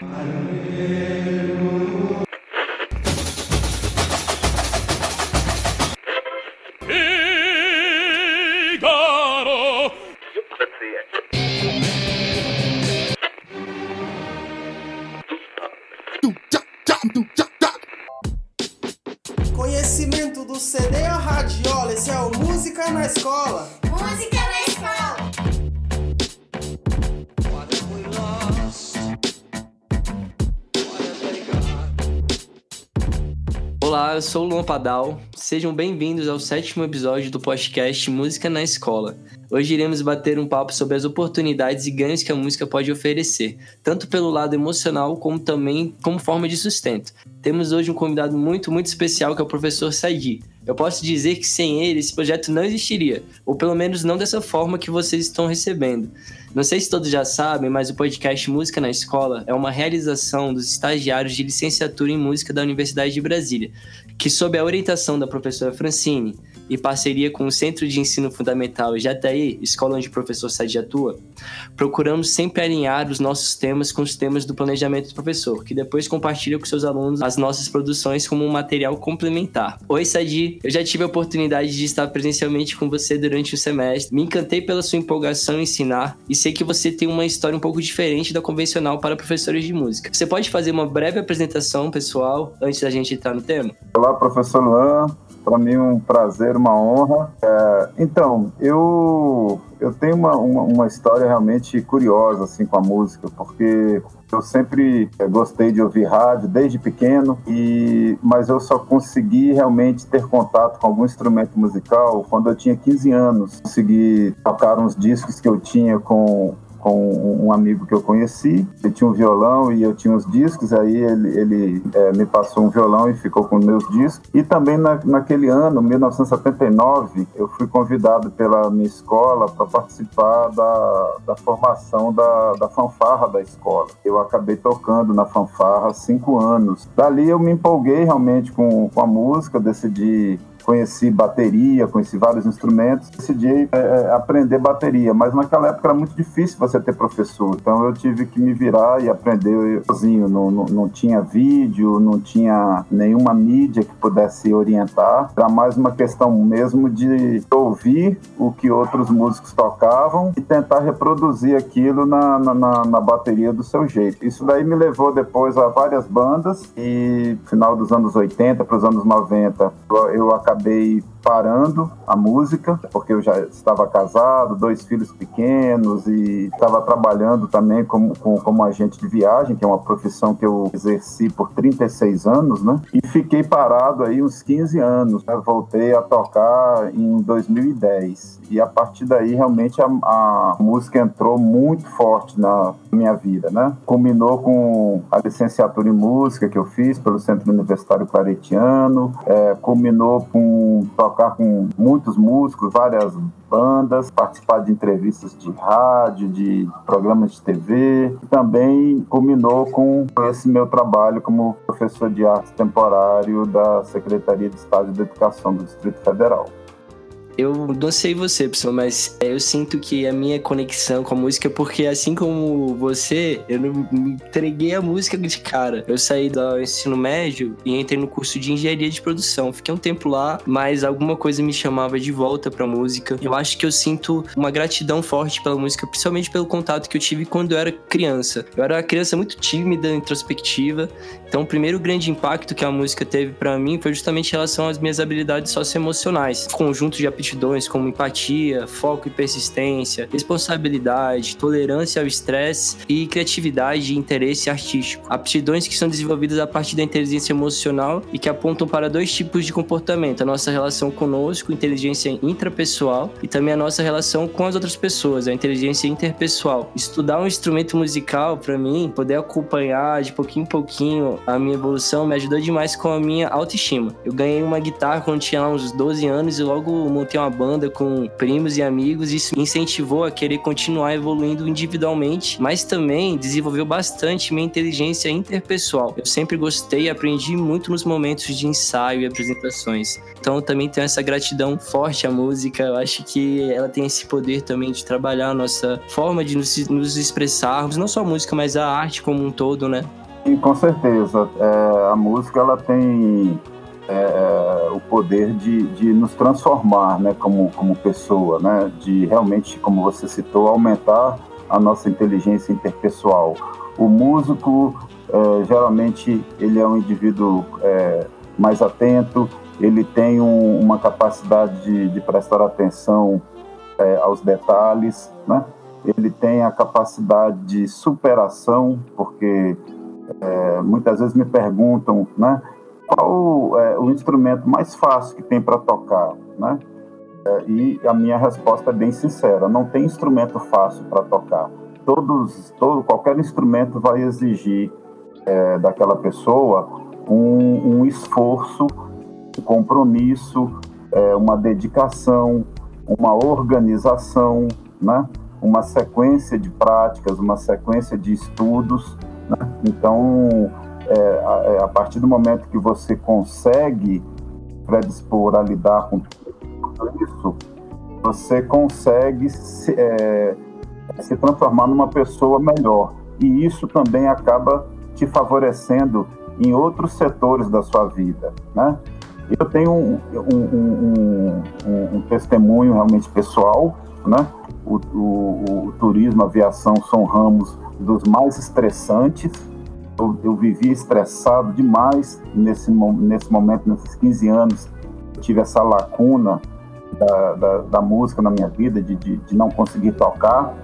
Conhecimento Olá, eu sou o Luan Padal. Sejam bem-vindos ao sétimo episódio do podcast Música na Escola. Hoje iremos bater um papo sobre as oportunidades e ganhos que a música pode oferecer, tanto pelo lado emocional como também como forma de sustento. Temos hoje um convidado muito, muito especial que é o professor Saidi. Eu posso dizer que sem ele esse projeto não existiria, ou pelo menos não dessa forma que vocês estão recebendo. Não sei se todos já sabem, mas o podcast Música na Escola é uma realização dos estagiários de licenciatura em música da Universidade de Brasília, que, sob a orientação da professora Francine e parceria com o Centro de Ensino Fundamental Jataí, escola onde o professor Sadi atua, procuramos sempre alinhar os nossos temas com os temas do planejamento do professor, que depois compartilha com seus alunos as nossas produções como um material complementar. Oi, Sadi, eu já tive a oportunidade de estar presencialmente com você durante o semestre, me encantei pela sua empolgação em ensinar e sei que você tem uma história um pouco diferente da convencional para professores de música. Você pode fazer uma breve apresentação, pessoal, antes da gente entrar no tema? Olá, professor Luan. Para mim um prazer, uma honra. É, então, eu eu tenho uma, uma, uma, história realmente curiosa assim com a música, porque eu sempre é, gostei de ouvir rádio desde pequeno, e mas eu só consegui realmente ter contato com algum instrumento musical quando eu tinha 15 anos. Consegui tocar uns discos que eu tinha com com um amigo que eu conheci. Ele tinha um violão e eu tinha uns discos, aí ele, ele é, me passou um violão e ficou com meus discos. E também na, naquele ano, 1979, eu fui convidado pela minha escola para participar da, da formação da, da fanfarra da escola. Eu acabei tocando na fanfarra cinco anos. Dali eu me empolguei realmente com, com a música, decidi conheci bateria, conheci vários instrumentos, decidi é, é, aprender bateria, mas naquela época era muito difícil você ter professor, então eu tive que me virar e aprender sozinho, não, não, não tinha vídeo, não tinha nenhuma mídia que pudesse orientar, era mais uma questão mesmo de ouvir o que outros músicos tocavam e tentar reproduzir aquilo na, na, na, bateria do seu jeito. Isso daí me levou depois a várias bandas e final dos anos 80 para os anos 90 eu acabei acabei parando a música, porque eu já estava casado, dois filhos pequenos e estava trabalhando também como, como, como, agente de viagem, que é uma profissão que eu exerci por 36 anos, né? E fiquei parado aí uns 15 anos. Né? Voltei a tocar em 2010. E a partir daí, realmente, a, a música entrou muito forte na minha vida, né? Combinou com a licenciatura em música que eu fiz pelo Centro Universitário Claretiano, é, combinou com tocar com muitos músicos, várias bandas, participar de entrevistas de rádio, de programas de TV. Também combinou com esse meu trabalho como professor de arte temporário da Secretaria de Estado de Educação do Distrito Federal. Eu não sei você, pessoal, mas é, eu sinto que a minha conexão com a música é porque, assim como você, eu não me entreguei a música de cara. Eu saí do ensino médio e entrei no curso de engenharia de produção. Fiquei um tempo lá, mas alguma coisa me chamava de volta pra música. Eu acho que eu sinto uma gratidão forte pela música, principalmente pelo contato que eu tive quando eu era criança. Eu era uma criança muito tímida, introspectiva. Então, o primeiro grande impacto que a música teve para mim foi justamente em relação às minhas habilidades socioemocionais. Conjunto de aptidões como empatia, foco e persistência, responsabilidade, tolerância ao estresse e criatividade e interesse artístico. Aptidões que são desenvolvidas a partir da inteligência emocional e que apontam para dois tipos de comportamento: a nossa relação conosco, inteligência intrapessoal, e também a nossa relação com as outras pessoas, a inteligência interpessoal. Estudar um instrumento musical, para mim, poder acompanhar de pouquinho em pouquinho a minha evolução, me ajudou demais com a minha autoestima. Eu ganhei uma guitarra quando tinha uns 12 anos e logo montei uma banda com primos e amigos, isso me incentivou a querer continuar evoluindo individualmente, mas também desenvolveu bastante minha inteligência interpessoal. Eu sempre gostei e aprendi muito nos momentos de ensaio e apresentações. Então também tenho essa gratidão forte à música. Eu acho que ela tem esse poder também de trabalhar a nossa forma de nos, nos expressarmos, não só a música, mas a arte como um todo, né? E com certeza. É, a música ela tem é, é, o poder de, de nos transformar né, como, como pessoa, né, de realmente, como você citou, aumentar a nossa inteligência interpessoal. O músico, é, geralmente, ele é um indivíduo é, mais atento, ele tem um, uma capacidade de, de prestar atenção é, aos detalhes, né? ele tem a capacidade de superação, porque é, muitas vezes me perguntam, né, qual é o instrumento mais fácil que tem para tocar, né? É, e a minha resposta é bem sincera: não tem instrumento fácil para tocar. Todos, todo, qualquer instrumento vai exigir é, daquela pessoa um, um, esforço, um compromisso, é, uma dedicação, uma organização, né? uma sequência de práticas, uma sequência de estudos. Né? Então, é, a, é, a, partir do momento que você consegue predispor a lidar com tudo isso, você consegue se, é, se transformar numa pessoa melhor. E isso também acaba te favorecendo em outros setores da sua vida, né? Eu tenho um, um, um, um testemunho realmente pessoal, né? O, o, o, turismo, a aviação são ramos dos mais estressantes. Eu, eu vivi estressado demais nesse, nesse momento, nesses 15 anos. Eu tive essa lacuna da, da, da, música na minha vida, de, de, de, não conseguir tocar.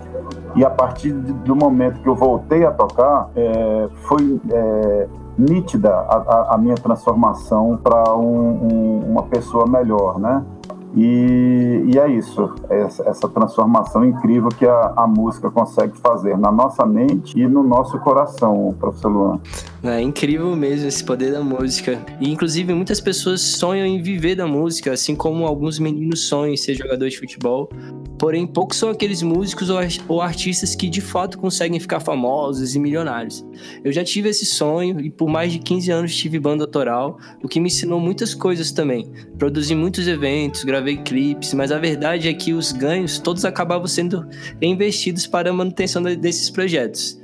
E a partir do momento que eu voltei a tocar, é, foi é, nítida a, a, minha transformação para um, um, uma pessoa melhor, né? E, e é isso, essa, essa, transformação incrível que a, a, música consegue fazer na nossa mente e no nosso coração, professor Luan. É incrível mesmo esse poder da música. E inclusive muitas pessoas sonham em viver da música, assim como alguns meninos sonham em ser jogador de futebol. Porém, poucos são aqueles músicos ou artistas que de fato conseguem ficar famosos e milionários. Eu já tive esse sonho e por mais de 15 anos tive banda autoral, o que me ensinou muitas coisas também. Produzi muitos eventos, gravei clipes, mas a verdade é que os ganhos todos acabavam sendo investidos para a manutenção desses projetos.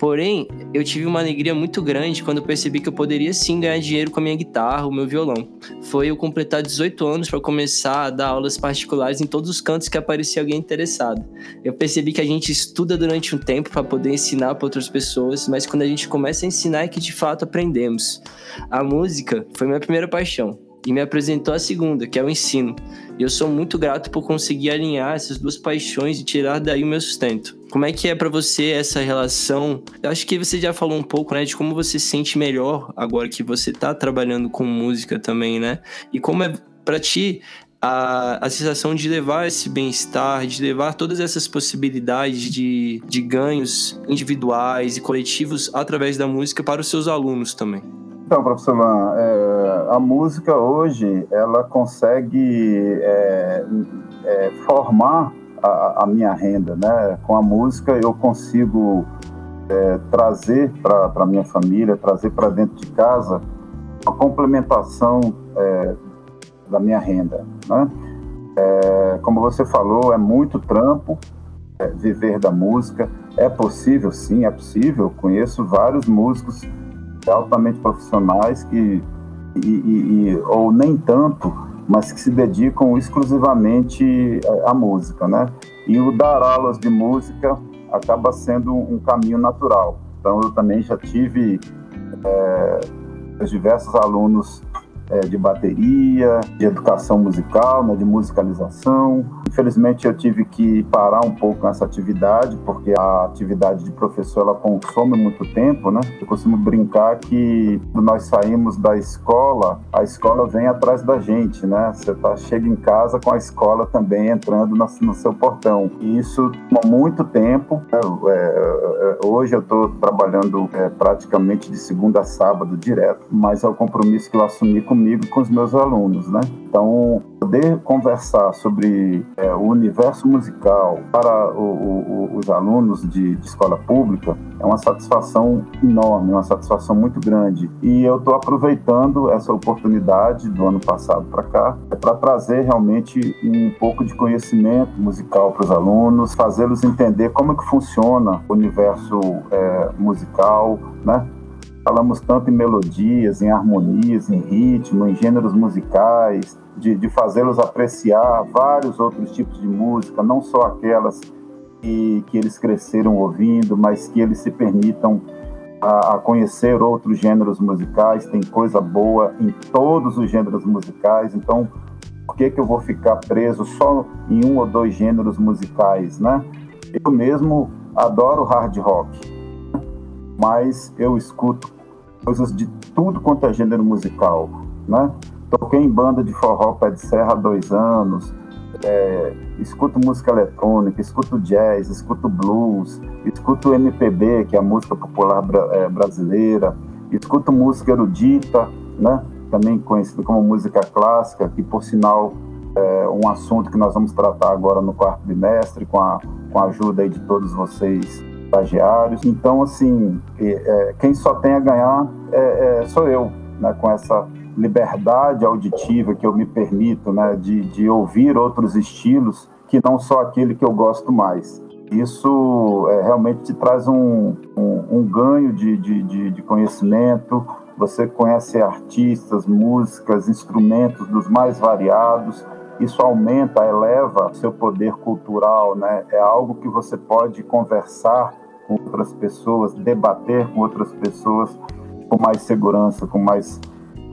Porém, eu tive uma alegria muito grande quando percebi que eu poderia sim ganhar dinheiro com a minha guitarra, o meu violão. Foi eu completar 18 anos para começar a dar aulas particulares em todos os cantos que aparecia alguém interessado. Eu percebi que a gente estuda durante um tempo para poder ensinar para outras pessoas, mas quando a gente começa a ensinar é que de fato aprendemos. A música foi minha primeira paixão e me apresentou a segunda, que é o ensino. E eu sou muito grato por conseguir alinhar essas duas paixões e tirar daí o meu sustento. Como é que é para você essa relação? Eu acho que você já falou um pouco, né, de como você se sente melhor agora que você tá trabalhando com música também, né? E como é para ti a, a sensação de levar esse bem-estar, de levar todas essas possibilidades de, de ganhos individuais e coletivos através da música para os seus alunos também. Então, professor é, a música hoje ela consegue é, é, formar a, a, minha renda, né? Com a música eu consigo é, trazer para a minha família, trazer para dentro de casa a complementação é, da minha renda, né? É, como você falou, é muito trampo viver da música. É possível, sim, é possível. Conheço vários músicos altamente profissionais que e, e, ou nem tanto, mas que se dedicam exclusivamente à música, né? E o dar aulas de música acaba sendo um caminho natural. Então eu também já tive é, diversos alunos é, de bateria, de educação musical, né, de musicalização. Infelizmente eu tive que parar um pouco nessa atividade, porque a atividade de professor ela consome muito tempo, né? Eu costumo brincar que quando nós saímos da escola, a escola vem atrás da gente, né? Você tá, chega em casa com a escola também entrando no, no seu portão. E isso toma muito tempo. Né? É, é, hoje eu estou trabalhando é, praticamente de segunda a sábado direto, mas é o compromisso que eu assumi com comigo com os meus alunos, né? Então, poder conversar sobre é, o universo musical para o, o, os alunos de, de, escola pública é uma satisfação enorme, uma satisfação muito grande. E eu estou aproveitando essa oportunidade do ano passado para cá é para trazer realmente um pouco de conhecimento musical para os alunos, fazê-los entender como é que funciona o universo é, musical, né? Falamos tanto em melodias, em harmonias, em ritmo, em gêneros musicais, de, de fazê-los apreciar vários outros tipos de música, não só aquelas que, que eles cresceram ouvindo, mas que eles se permitam a, a, conhecer outros gêneros musicais. Tem coisa boa em todos os gêneros musicais, então por que, que eu vou ficar preso só em um ou dois gêneros musicais, né? Eu mesmo adoro hard rock mas eu escuto coisas de tudo quanto é gênero musical, né? Toquei em banda de forró pé de serra há dois anos, é, escuto música eletrônica, escuto jazz, escuto blues, escuto MPB, que é a música popular é, brasileira, escuto música erudita, né? Também conhecida como música clássica, que por sinal é um assunto que nós vamos tratar agora no quarto bimestre, com a, com a ajuda de todos vocês estagiários. Então, assim, é, quem só tem a ganhar é, é, sou eu, né, com essa liberdade auditiva que eu me permito, né, de, de ouvir outros estilos que não só aquele que eu gosto mais. Isso é, realmente te traz um, um, um ganho de, de, de conhecimento. Você conhece artistas, músicas, instrumentos dos mais variados isso aumenta, eleva seu poder cultural, né? É algo que você pode conversar com outras pessoas, debater com outras pessoas com mais segurança, com mais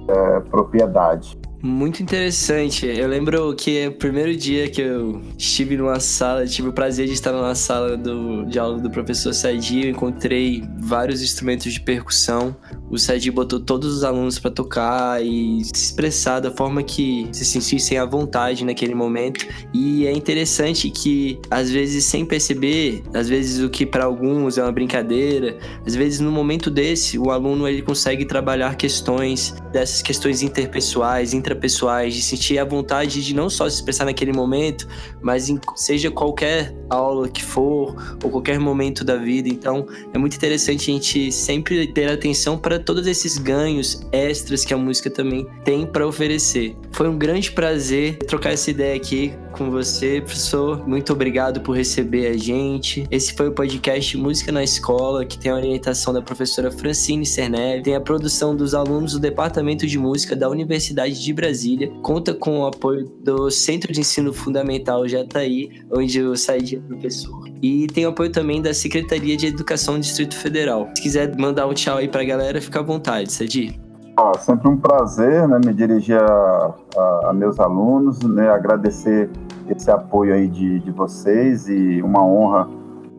é, propriedade. Muito interessante. Eu lembro que o primeiro dia que eu estive numa sala, tive o prazer de estar numa sala do, de aula do professor Sadi, eu encontrei vários instrumentos de percussão. O Sadi botou todos os alunos para tocar e se expressar da forma que se sentissem à vontade naquele momento. E é interessante que, às vezes, sem perceber, às vezes o que para alguns é uma brincadeira, às vezes no momento desse, o aluno ele consegue trabalhar questões dessas questões interpessoais, intrapessoais, de sentir a vontade de não só se expressar naquele momento, mas em, seja qualquer aula que for, ou qualquer momento da vida. Então, é muito interessante a gente sempre ter atenção para todos esses ganhos extras que a música também tem para oferecer. Foi um grande prazer trocar essa ideia aqui com você, professor. Muito obrigado por receber a gente. Esse foi o podcast Música na Escola, que tem a orientação da professora Francine Cernelli, tem a produção dos alunos do Departamento de Música da Universidade de Brasília, conta com o apoio do Centro de Ensino Fundamental Jataí, onde eu saí de professor. E tem o apoio também da Secretaria de Educação do Distrito Federal. Se quiser mandar um tchau aí pra galera, fica à vontade, Sadi. Ah, sempre um prazer né, me dirigir a, a, a meus alunos, né, agradecer esse apoio aí de, de vocês e uma honra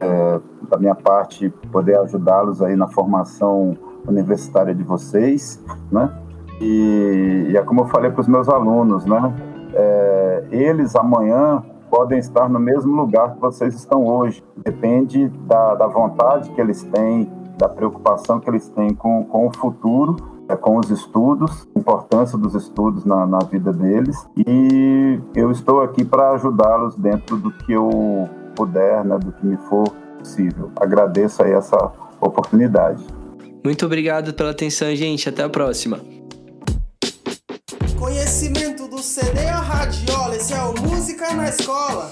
é, da minha parte poder ajudá-los aí na formação universitária de vocês, né? E, e é como eu falei para os meus alunos, né? É, eles amanhã podem estar no mesmo lugar que vocês estão hoje. Depende da, da vontade que eles têm, da preocupação que eles têm com, com o futuro é, com os estudos, a importância dos estudos na, na vida deles. E eu estou aqui para ajudá-los dentro do que eu puder, né, do que me for possível. Agradeço aí essa oportunidade. Muito obrigado pela atenção, gente. Até a próxima. Conhecimento do CD a radiola, esse é o Música na Escola.